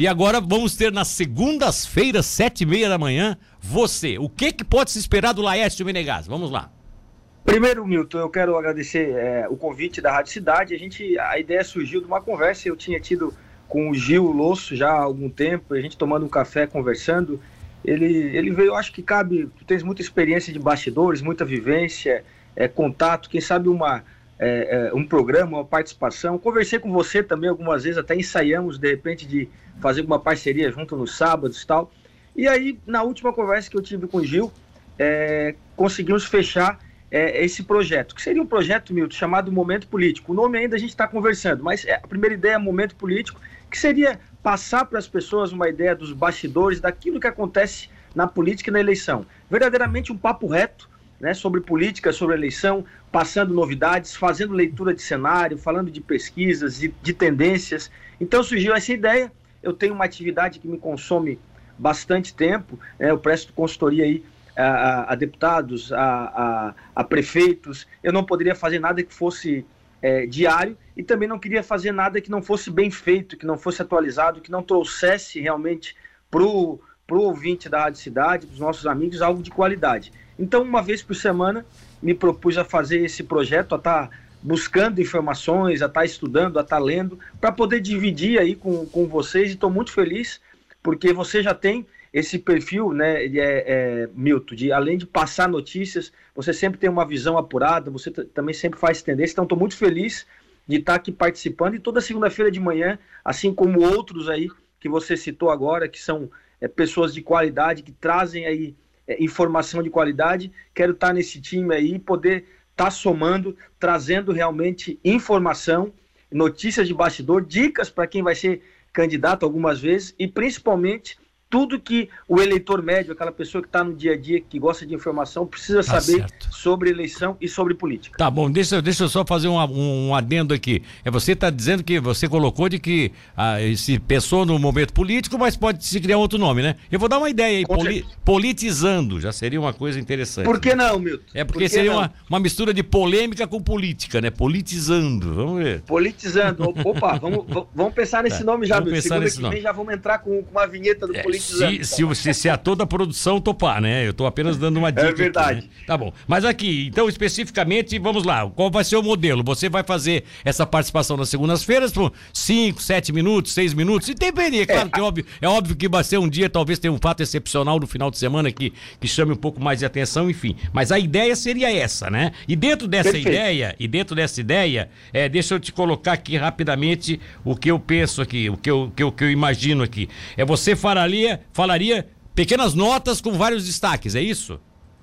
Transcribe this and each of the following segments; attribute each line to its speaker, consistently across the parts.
Speaker 1: E agora vamos ter nas segundas-feiras, sete e meia da manhã, você. O que, que pode se esperar do Laércio Menegas? Vamos lá.
Speaker 2: Primeiro, Milton, eu quero agradecer é, o convite da Rádio Cidade. A gente, a ideia surgiu de uma conversa. Eu tinha tido com o Gil Losso já há algum tempo, a gente tomando um café, conversando. Ele, ele veio, acho que cabe, tu tens muita experiência de bastidores, muita vivência, é, contato, quem sabe uma, é, é, um programa, uma participação. Conversei com você também algumas vezes, até ensaiamos de repente de fazer uma parceria junto nos sábados e tal. E aí, na última conversa que eu tive com o Gil, é, conseguimos fechar é, esse projeto, que seria um projeto, Milton, chamado Momento Político. O nome ainda a gente está conversando, mas é, a primeira ideia é Momento Político, que seria passar para as pessoas uma ideia dos bastidores, daquilo que acontece na política e na eleição. Verdadeiramente um papo reto né, sobre política, sobre eleição, passando novidades, fazendo leitura de cenário, falando de pesquisas, de, de tendências. Então surgiu essa ideia. Eu tenho uma atividade que me consome bastante tempo, né, eu presto consultoria aí a, a deputados, a, a, a, prefeitos. Eu não poderia fazer nada que fosse é, diário e também não queria fazer nada que não fosse bem feito, que não fosse atualizado, que não trouxesse realmente para o ouvinte da Rádio Cidade, para os nossos amigos, algo de qualidade. Então, uma vez por semana, me propus a fazer esse projeto, a estar tá buscando informações, a estar tá estudando, a estar tá lendo, para poder dividir aí com, com vocês. E estou muito feliz, porque você já tem esse perfil, né, é, é, Milton, de além de passar notícias, você sempre tem uma visão apurada, você também sempre faz tendência, então estou muito feliz de estar aqui participando. E toda segunda-feira de manhã, assim como outros aí que você citou agora, que são é, pessoas de qualidade, que trazem aí é, informação de qualidade, quero estar nesse time aí e poder estar somando, trazendo realmente informação, notícias de bastidor, dicas para quem vai ser candidato algumas vezes e principalmente tudo que o eleitor médio, aquela pessoa que está no dia a dia, que gosta de informação, precisa tá saber certo. sobre eleição e sobre política.
Speaker 1: Tá bom, deixa, deixa eu só fazer um, um, um adendo aqui. É você está dizendo que você colocou de que ah, se pensou no momento político, mas pode se criar outro nome, né? Eu vou dar uma ideia aí, poli, politizando, já seria uma coisa interessante.
Speaker 2: Por que não, Milton?
Speaker 1: É porque Por seria uma, uma mistura de polêmica com política, né? Politizando, vamos ver.
Speaker 2: Politizando, opa, vamos, vamos pensar nesse tá, nome já, Milton. Segunda que nome. vem já vamos entrar com, com uma vinheta do é, político
Speaker 1: se, se, se, se, a toda a produção topar, né? Eu estou apenas dando uma dica.
Speaker 2: É verdade.
Speaker 1: Aqui, né? Tá bom. Mas aqui, então, especificamente, vamos lá. Qual vai ser o modelo? Você vai fazer essa participação nas segundas-feiras por 5, 7 minutos, 6 minutos? E depende, é claro é, que é óbvio, é óbvio que vai ser um dia, talvez tenha um fato excepcional no final de semana que, que chame um pouco mais de atenção, enfim. Mas a ideia seria essa, né? E dentro dessa Perfeito. ideia, e dentro dessa ideia, é, deixa eu te colocar aqui rapidamente o que eu penso aqui, o que eu, que eu, que eu imagino aqui. É você falaria, pequenas notas com vários destaques, é isso?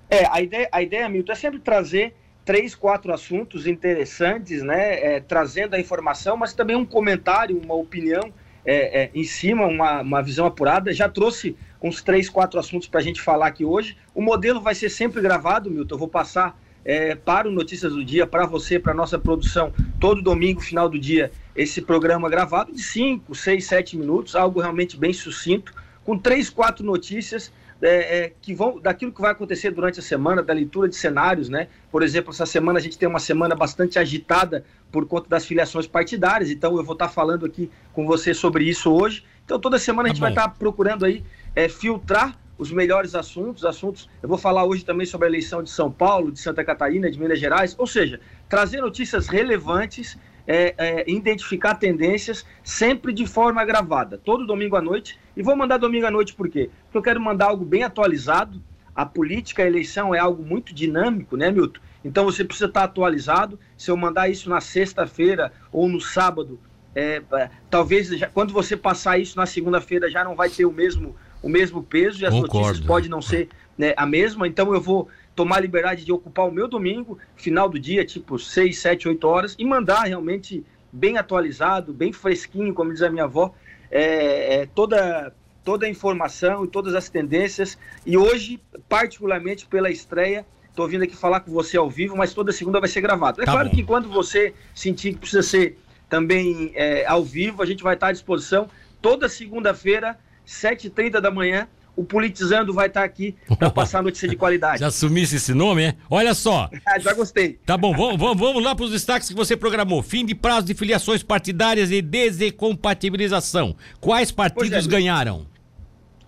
Speaker 2: É, a ideia, a ideia Milton, é sempre trazer três, quatro assuntos interessantes, né? É, trazendo a informação, mas também um comentário, uma opinião é, é, em cima, uma, uma visão apurada. Já trouxe uns três, quatro assuntos para a gente falar aqui hoje. O modelo vai ser sempre gravado, Milton. Eu vou passar é, para o Notícias do Dia, para você, para nossa produção, todo domingo, final do dia, esse programa gravado de 5, 6, 7 minutos, algo realmente bem sucinto com três, quatro notícias é, é, que vão daquilo que vai acontecer durante a semana, da leitura de cenários, né? Por exemplo, essa semana a gente tem uma semana bastante agitada por conta das filiações partidárias, então eu vou estar falando aqui com você sobre isso hoje. Então toda semana a gente tá vai estar procurando aí é, filtrar os melhores assuntos, assuntos. Eu vou falar hoje também sobre a eleição de São Paulo, de Santa Catarina, de Minas Gerais, ou seja, trazer notícias relevantes é, é, identificar tendências sempre de forma gravada, todo domingo à noite. E vou mandar domingo à noite por quê? Porque eu quero mandar algo bem atualizado. A política, a eleição é algo muito dinâmico, né, Milton? Então você precisa estar atualizado. Se eu mandar isso na sexta-feira ou no sábado, é, é talvez já, quando você passar isso na segunda-feira já não vai ter o mesmo, o mesmo peso e as Concordo. notícias podem não ser né, a mesma. Então eu vou tomar a liberdade de ocupar o meu domingo, final do dia, tipo 6, 7, 8 horas, e mandar realmente bem atualizado, bem fresquinho, como diz a minha avó, é, é, toda, toda a informação e todas as tendências. E hoje, particularmente pela estreia, estou vindo aqui falar com você ao vivo, mas toda segunda vai ser gravado. É tá claro bom. que quando você sentir que precisa ser também é, ao vivo, a gente vai estar à disposição toda segunda-feira, 7h30 da manhã, o Politizando vai estar aqui para passar notícia de qualidade.
Speaker 1: Já assumisse esse nome, é? Olha só.
Speaker 2: Já gostei.
Speaker 1: Tá bom, vamos, vamos, vamos lá para os destaques que você programou. Fim de prazo de filiações partidárias e descompatibilização. Quais partidos é, ganharam?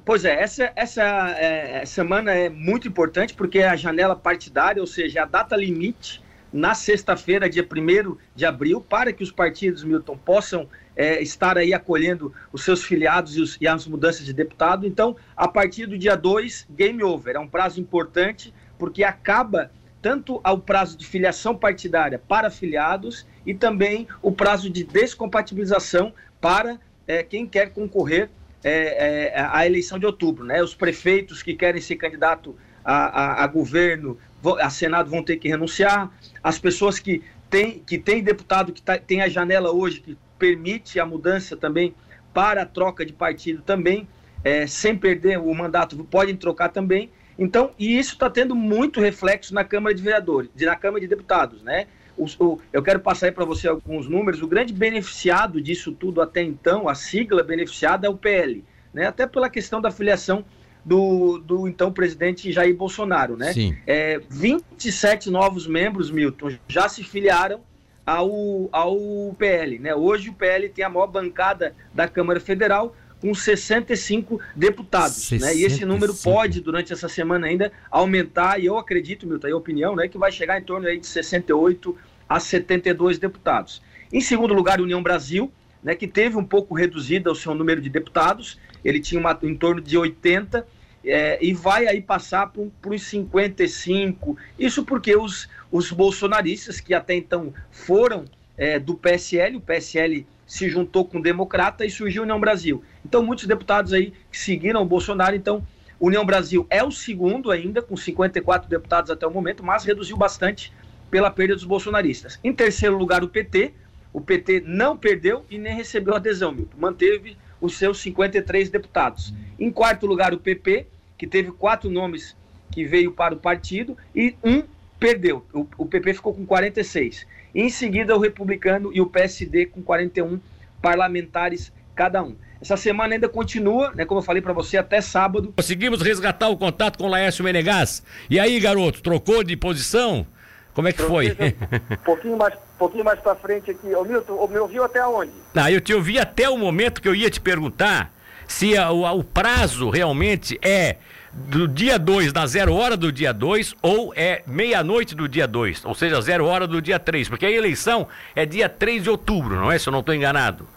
Speaker 2: Pois é, essa, essa é, semana é muito importante porque é a janela partidária, ou seja, a data limite na sexta-feira, dia 1 de abril, para que os partidos, Milton, possam é, estar aí acolhendo os seus filiados e, os, e, as mudanças de deputado. Então, a partir do dia 2, game over. É um prazo importante, porque acaba tanto ao prazo de filiação partidária para filiados e também o prazo de descompatibilização para é, quem quer concorrer é, é, à eleição de outubro. Né? Os prefeitos que querem ser candidato a, a, a governo, a Senado vão ter que renunciar, as pessoas que têm que tem deputado que tá, tem a janela hoje que permite a mudança também para a troca de partido também, é, sem perder o mandato, podem trocar também. Então, e isso está tendo muito reflexo na Câmara de Vereadores, na Câmara de Deputados, né? O, o, eu quero passar aí para você alguns números. O grande beneficiado disso tudo até então, a sigla beneficiada é o PL, né? Até pela questão da filiação do, do então presidente Jair Bolsonaro, né? Sim. É, 27 novos membros, Milton, já se filiaram ao, ao PL. Né? Hoje o PL tem a maior bancada da Câmara Federal, com 65 deputados. 65. Né? E esse número pode, durante essa semana ainda, aumentar, e eu acredito, Milton, aí a opinião, né, que vai chegar em torno aí de 68 a 72 deputados. Em segundo lugar, União Brasil, né, que teve um pouco reduzida o seu número de deputados, ele tinha uma, em torno de 80, é, e vai aí passar para os 55. Isso porque os, os bolsonaristas, que até então foram é, do PSL, o PSL se juntou com o Democrata e surgiu a União Brasil. Então, muitos deputados aí que seguiram o Bolsonaro, então, União Brasil é o segundo ainda, com 54 deputados até o momento, mas reduziu bastante pela perda dos bolsonaristas. Em terceiro lugar, o PT. O PT não perdeu e nem recebeu adesão, Milton. Manteve os seus 53 deputados. Em quarto lugar, o PP, que teve quatro nomes que veio para o partido, e um perdeu. O, o PP ficou com 46. Em seguida, o Republicano e o PSD com 41 parlamentares cada um. Essa semana ainda continua, né, como eu falei para você, até sábado.
Speaker 1: Conseguimos resgatar o contato com o Laércio Menegas. E aí, garoto, trocou de posição? Como é que foi?
Speaker 3: Um pouquinho mais, pouquinho mais para frente aqui. Ô Milton, me ouviu até onde?
Speaker 1: Ah, eu te ouvi até o momento que eu ia te perguntar se a, o, o prazo realmente é do dia 2, na zero hora do dia 2, ou é meia-noite do dia 2, ou seja, zero hora do dia 3, porque a eleição é dia 3 de outubro, não é? Se eu não estou enganado.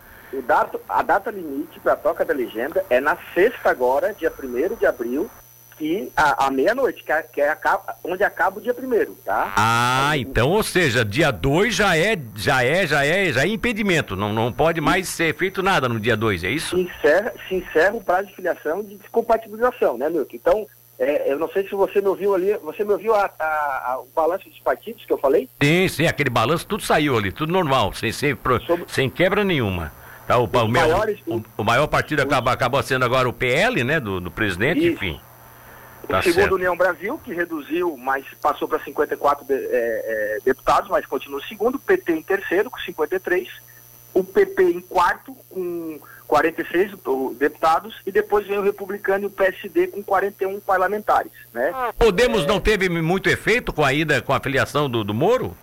Speaker 3: Dato, a data limite para a toca da legenda é na sexta agora, dia 1 de abril, e a, a meia-noite, que, é, que é onde acaba o dia primeiro, tá?
Speaker 1: Ah, então, ou seja, dia 2 já é, já é, já é, já é impedimento, não, não pode mais ser feito nada no dia 2, é isso?
Speaker 3: Se encerra, se encerra o prazo de filiação e de descompatibilização, né, Milton? Então, é, eu não sei se você me ouviu ali, você me ouviu a, a, a, o balanço dos partidos que eu falei?
Speaker 1: Sim, sim, aquele balanço tudo saiu ali, tudo normal, sem, sem, Sobre... sem quebra nenhuma. Tá, o, o, maiores, o, o, maior partido acaba, acabou sendo agora o PL, né, do, do presidente, Isso. enfim.
Speaker 3: Tá o segundo certo. União Brasil, que reduziu, mas passou para 54 de, é, é, deputados, mas continua o segundo. PT em terceiro, com 53. O PP em quarto, com 46 deputados. E depois vem o Republicano e o PSD com 41 parlamentares. Né?
Speaker 1: Podemos é... não teve muito efeito com a ida, com a filiação do, do Moro?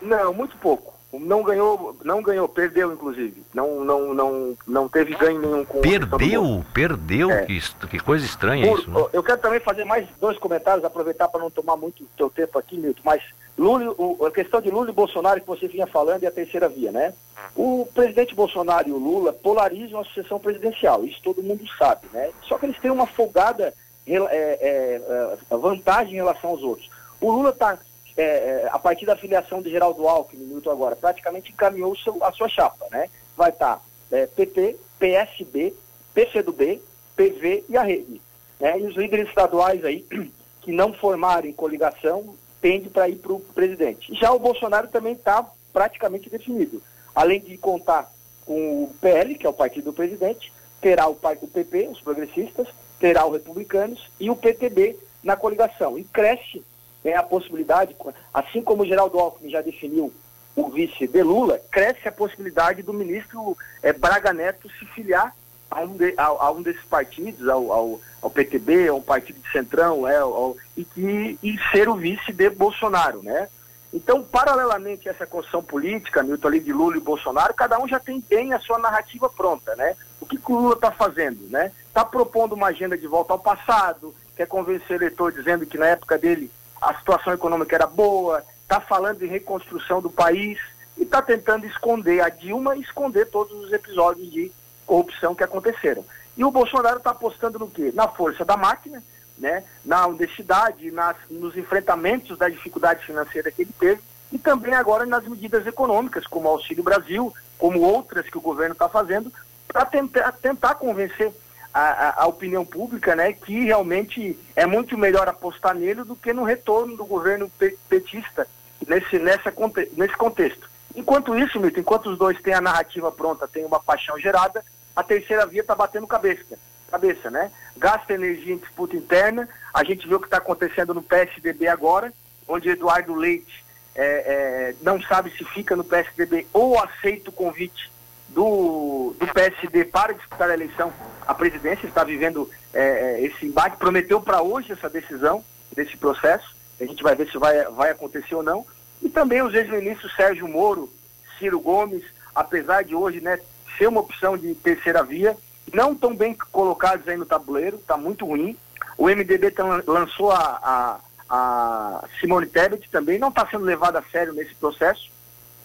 Speaker 3: Não, muito pouco não ganhou, não ganhou, perdeu inclusive. Não, não, não, não teve ganho nenhum com
Speaker 1: Perdeu, perdeu, é. que, que, coisa estranha Por, isso. Né?
Speaker 3: Eu quero também fazer mais dois comentários, aproveitar para não tomar muito teu tempo aqui, Milton, mas Lula, o, a questão de Lula e Bolsonaro que você vinha falando é a terceira via, né? O presidente Bolsonaro e o Lula polarizam a sucessão presidencial, isso todo mundo sabe, né? Só que eles têm uma folgada é, é, é, vantagem em relação aos outros. O Lula está é, é, a partir da filiação de Geraldo Alckmin, Milton agora, praticamente encaminhou seu, a sua chapa, né? Vai estar tá, é, PT, PSB, PCdoB, PV e a rede. Né? E os líderes estaduais aí, que não formarem coligação, tende para ir para o presidente. Já o Bolsonaro também está praticamente definido. Além de contar com o PL, que é o partido do presidente, terá o, o PP, os progressistas, terá os republicanos e o PTB na coligação. E cresce tem a possibilidade, assim como o Geraldo Alckmin já definiu o vice de Lula, cresce a possibilidade do ministro é, Braga Neto se filiar
Speaker 2: a um, de, a, a um desses partidos, ao, ao, ao, PTB, a um partido de centrão, é, ao, e, que, e ser o vice de Bolsonaro, né? Então, paralelamente a essa construção política, Milton, ali de Lula e Bolsonaro, cada um já tem bem a sua narrativa pronta, né? O que, que o Lula está fazendo, né? Está propondo uma agenda de volta ao passado, quer convencer o eleitor dizendo que na época dele a situação econômica era boa, está falando de reconstrução do país e está tentando esconder a Dilma e esconder todos os episódios de corrupção que aconteceram. E o Bolsonaro está apostando no quê? Na força da máquina, né? na honestidade, nas, nos enfrentamentos da dificuldade financeira que ele teve e também agora nas medidas econômicas, como o Auxílio Brasil, como outras que o governo está fazendo, para tentar, tentar convencer a, a, opinião pública né, que realmente é muito melhor apostar nele do que no retorno do governo petista nesse, nessa, nesse contexto. Enquanto isso, Milton, enquanto os dois têm a narrativa pronta, têm uma paixão gerada, a terceira via está batendo cabeça, cabeça, né? Gasta energia em disputa interna. A gente vê o que está acontecendo no PSDB agora, onde Eduardo Leite é, é, não sabe se fica no PSDB ou aceita o convite do, do PSD para disputar a eleição à presidência. Está vivendo é, é esse embate. Prometeu para hoje essa decisão desse processo. A gente vai ver se vai, vai acontecer ou não. E também os ex-ministros Sérgio Moro, Ciro Gomes, apesar de hoje né, ser uma opção de terceira via, não estão bem colocados aí no tabuleiro, está muito ruim. O MDB lançou a, a, a Simone Tebet também, não está sendo levado a sério nesse processo.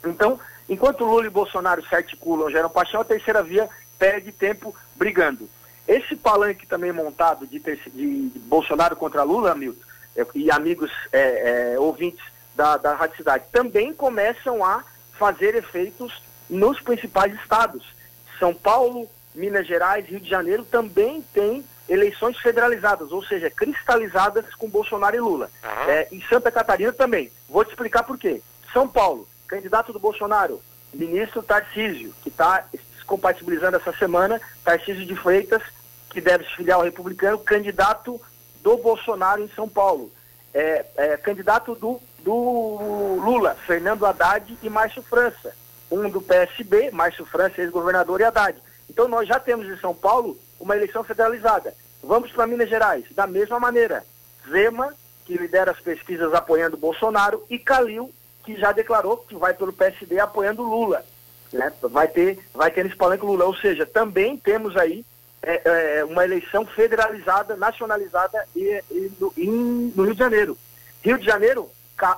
Speaker 2: Então, enquanto Lula e Bolsonaro se articulam, geram paixão, a terceira via perde tempo brigando. Esse palanque também montado de, de, de Bolsonaro contra Lula, Milton, é, e amigos é, é, ouvintes da, da Rádio Cidade também começam a fazer efeitos nos principais estados. São Paulo, Minas Gerais, Rio de Janeiro também tem eleições federalizadas, ou seja, cristalizadas com Bolsonaro e Lula. Uhum. É, e Santa Catarina também. Vou te explicar por quê. São Paulo, candidato do Bolsonaro, ministro Tarcísio, que está compatibilizando essa semana, Tarcísio de Freitas, que deve se filiar ao republicano, candidato do Bolsonaro em São Paulo. É, é, candidato do do Lula, Fernando Haddad e Márcio França. Um do PSB, Márcio França, ex-governador, e Haddad. Então nós já temos em São Paulo uma eleição federalizada. Vamos para Minas Gerais, da mesma maneira. Zema, que lidera as pesquisas apoiando Bolsonaro, e Calil, que já declarou que vai pelo PSD apoiando Lula. Né? Vai ter, vai ter nesse palanque Lula. Ou seja, também temos aí é, é, uma eleição federalizada, nacionalizada e, e, no, no Rio de Janeiro. Rio de Janeiro,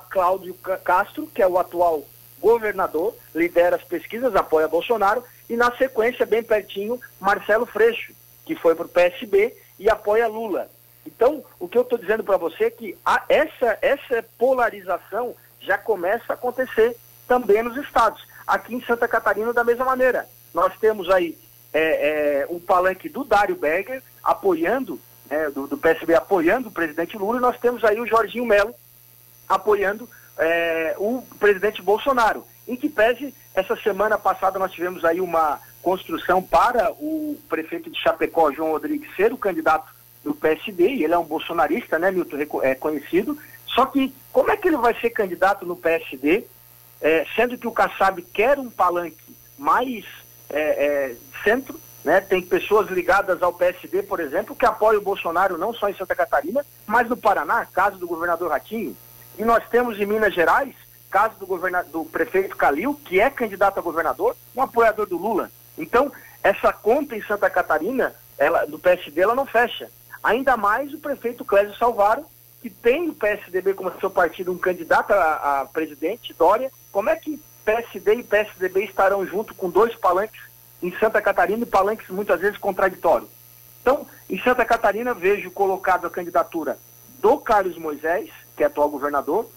Speaker 2: Cláudio Castro, que é o atual governador, lidera as pesquisas, apoia Bolsonaro, e na sequência, bem pertinho, Marcelo Freixo, que foi para o PSB e apoia Lula. Então, o que eu estou dizendo para você é que essa, essa polarização já começa a acontecer também nos estados. Aqui em Santa Catarina, da mesma maneira. Nós temos aí é, é, um palanque do Dário Berger apoiando, é, do, do PSB apoiando o presidente Lula, e nós temos aí o Jorginho Melo apoiando é, o presidente Bolsonaro. Em que pese, essa semana passada nós tivemos aí uma construção para o prefeito de Chapecó, João Rodrigues, ser o candidato do PSD, e ele é um bolsonarista, né, Milton, é conhecido. Só que como é que ele vai ser candidato no PSD, é, sendo que o Kassab quer um palanque mais é, é, centro, né? Tem pessoas ligadas ao PSD, por exemplo, que apoiam o Bolsonaro não só em Santa Catarina, mas no Paraná, caso do governador Ratinho. E nós temos em Minas Gerais, caso do, do prefeito Calil, que é candidato a governador, um apoiador do Lula. Então, essa conta em Santa Catarina, ela, do PSD, ela não fecha. Ainda mais o prefeito Clésio Salvaro, que tem o PSDB como seu partido um candidato a, a presidente, Dória. Como é que PSD e PSDB estarão junto com dois palanques em Santa Catarina e palanques muitas vezes contraditórios? Então, em Santa Catarina, vejo colocado a candidatura do Carlos Moisés, que é atual governador,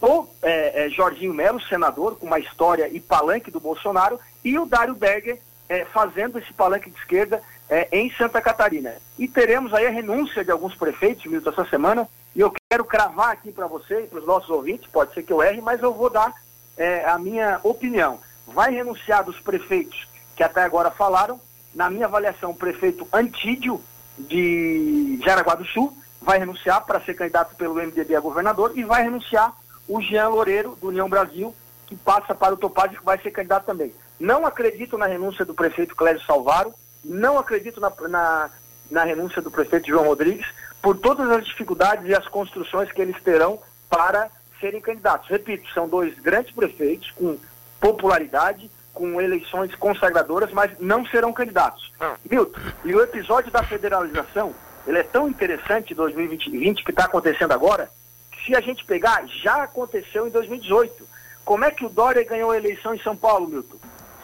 Speaker 2: o é, é, Jorginho Melo, senador, com uma história e palanque do Bolsonaro, e o Dário Berger é, fazendo esse palanque de esquerda é, em Santa Catarina. E teremos aí a renúncia de alguns prefeitos, Milton, essa semana, e eu quero cravar aqui para você e para os nossos ouvintes, pode ser que eu erre, mas eu vou dar é, a minha opinião. Vai renunciar dos prefeitos que até agora falaram, na minha avaliação, o prefeito Antídio de Jaraguá do Sul, vai renunciar para ser candidato pelo MDB a governador e vai renunciar o Jean Loureiro, do União Brasil, que passa para o Topaz que vai ser candidato também. Não acredito na renúncia do prefeito Clésio Salvaro, Não acredito na, na, na renúncia do prefeito João Rodrigues por todas as dificuldades e as construções que eles terão para serem candidatos. Repito, são dois grandes prefeitos com popularidade, com eleições consagradoras, mas não serão candidatos. Ah. Milton, e o episódio da federalização, ele é tão interessante 2020 que está acontecendo agora, que se a gente pegar, já aconteceu em 2018. Como é que o Dória ganhou a eleição em São Paulo, Milton?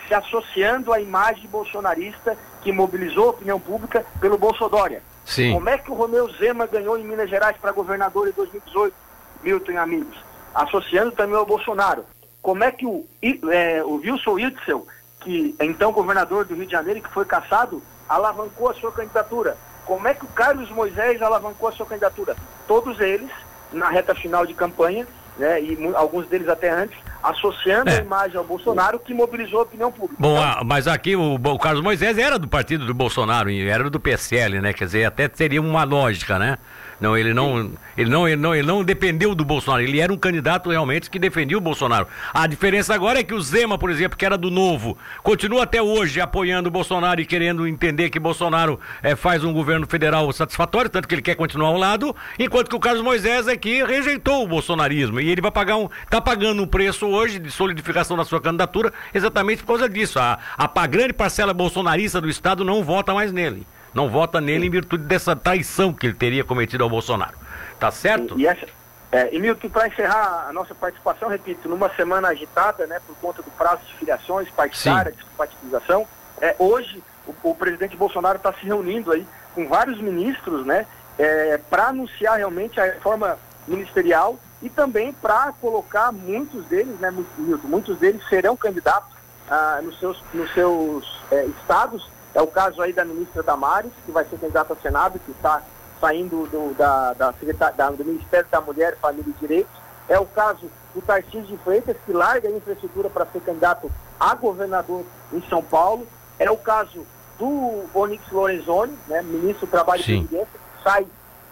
Speaker 2: Se associando à imagem bolsonarista que mobilizou a opinião pública pelo Bolsodória. Sim. Como é que o Romeu Zema ganhou em Minas Gerais para governador em 2018, Milton e amigos? Associando também ao Bolsonaro. Como é que o, é, o Wilson Witzel, que é então governador do Rio de Janeiro, que foi caçado, alavancou a sua candidatura? Como é que o Carlos Moisés alavancou a sua candidatura? Todos eles, na reta final de campanha, né, e alguns deles até antes, associando é. a imagem ao Bolsonaro, que mobilizou a opinião pública.
Speaker 1: Bom, ah, mas aqui o, o, Carlos Moisés era do partido do Bolsonaro, era do PSL, né? Quer dizer, até seria uma lógica, né? Não, ele não, ele não, ele não, ele não dependeu do Bolsonaro. Ele era um candidato realmente que defendia o Bolsonaro. A diferença agora é que o Zema, por exemplo, que era do Novo, continua até hoje apoiando o Bolsonaro e querendo entender que Bolsonaro é, faz um governo federal satisfatório, tanto que ele quer continuar ao lado, enquanto que o Carlos Moisés aqui rejeitou o bolsonarismo e ele vai pagar um, está pagando um preço hoje de solidificação da sua candidatura exatamente por causa disso. A, a grande parcela bolsonarista do estado não vota mais nele não vota nele em virtude dessa traição que ele teria cometido ao Bolsonaro. Tá certo?
Speaker 2: E, e, essa, é, Milton, para encerrar a nossa participação, repito, numa semana agitada, né, por conta do prazo de filiações partidárias, de participação, é, hoje o, o, presidente Bolsonaro está se reunindo aí com vários ministros, né, é, para anunciar realmente a reforma ministerial e também para colocar muitos deles, né, Milton, muitos deles serão candidatos ah, nos seus, nos seus é, estados é o caso aí da ministra Damares, que vai ser candidata ao Senado, que está saindo do, da, da, da, do Ministério da Mulher, Família e Direitos. É o caso do Tarcísio de Freitas, que larga a infraestrutura para ser candidato a governador em São Paulo. É o caso do Onyx Lorenzoni, né, ministro do Trabalho Sim. e Previdência, que sai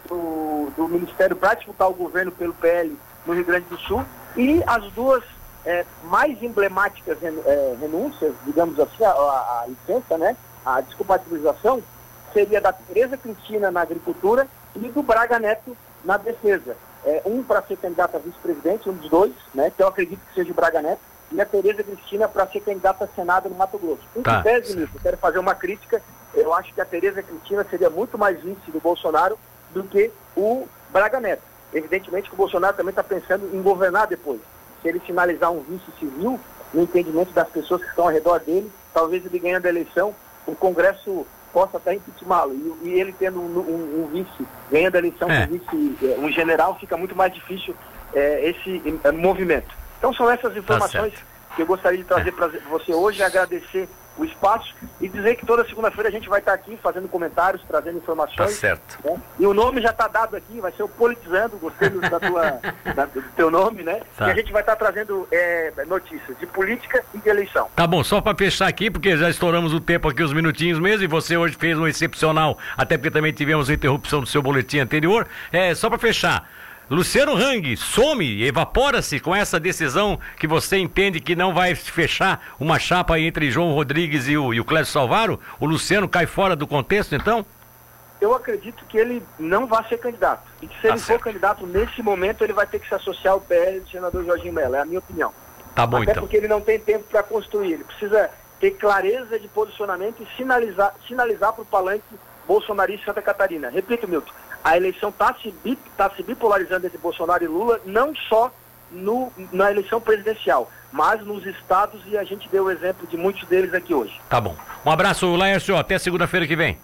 Speaker 2: do, do Ministério para disputar o governo pelo PL no Rio Grande do Sul. E as duas é, mais emblemáticas é, renúncias, digamos assim, a, a, a licença, né, a descompatibilização seria da Tereza Cristina na agricultura e do Braga Neto na defesa. É, um para ser candidato a vice-presidente, um dos dois, né, que eu acredito que seja o Braga Neto, e a Tereza Cristina para ser candidata a Senado no Mato Grosso. Em tá. tese, nisso, quero fazer uma crítica, eu acho que a Tereza Cristina seria muito mais vice do Bolsonaro do que o Braga Neto. Evidentemente que o Bolsonaro também está pensando em governar depois. Se ele finalizar um vice civil, no entendimento das pessoas que estão ao redor dele, talvez ele ganhando a eleição o Congresso possa até impeachmá-lo. E, e, ele tendo um, um, um, vice, ganhando a eleição é. com vice, é, um general, fica muito mais difícil é, esse é, movimento. Então são essas informações tá que eu gostaria de trazer para você hoje, agradecer o espaço e dizer que toda segunda-feira a gente vai estar aqui fazendo comentários, trazendo informações. Tá
Speaker 1: certo.
Speaker 2: Né? E o nome já está dado aqui, vai ser o Politizando, gostei do, da tua, da, do teu nome, né? Tá. E a gente vai estar trazendo é, notícias de política e de eleição.
Speaker 1: Tá bom, só para fechar aqui, porque já estouramos o tempo aqui, os minutinhos mesmo, e você hoje fez um excepcional, até porque também tivemos a interrupção do seu boletim anterior. É, só para fechar. Luciano Hang some, evapora-se com essa decisão que você entende que não vai fechar uma chapa entre João Rodrigues e o, e o Clécio Salvaro? O Luciano cai fora do contexto, então?
Speaker 2: Eu acredito que ele não vai ser candidato. E que se tá ele certo. for candidato nesse momento, ele vai ter que se associar ao PL do senador Jorginho Mello. É a minha opinião.
Speaker 1: Tá bom,
Speaker 2: Até
Speaker 1: então.
Speaker 2: porque ele não tem tempo para construir. Ele precisa ter clareza de posicionamento e sinalizar, sinalizar para o palanque bolsonarista Santa Catarina. Repito, Milton, a eleição está se, tá se bipolarizando entre Bolsonaro e Lula, não só no, na eleição presidencial, mas nos estados e a gente deu o exemplo de muitos deles aqui hoje.
Speaker 1: Tá bom. Um abraço, Laércio, até segunda-feira que vem.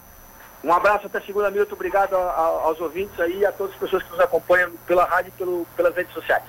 Speaker 2: Um abraço até segunda, Milton. Obrigado a, a, aos ouvintes aí e a todas as pessoas que nos acompanham pela rádio e pelo, pelas redes sociais.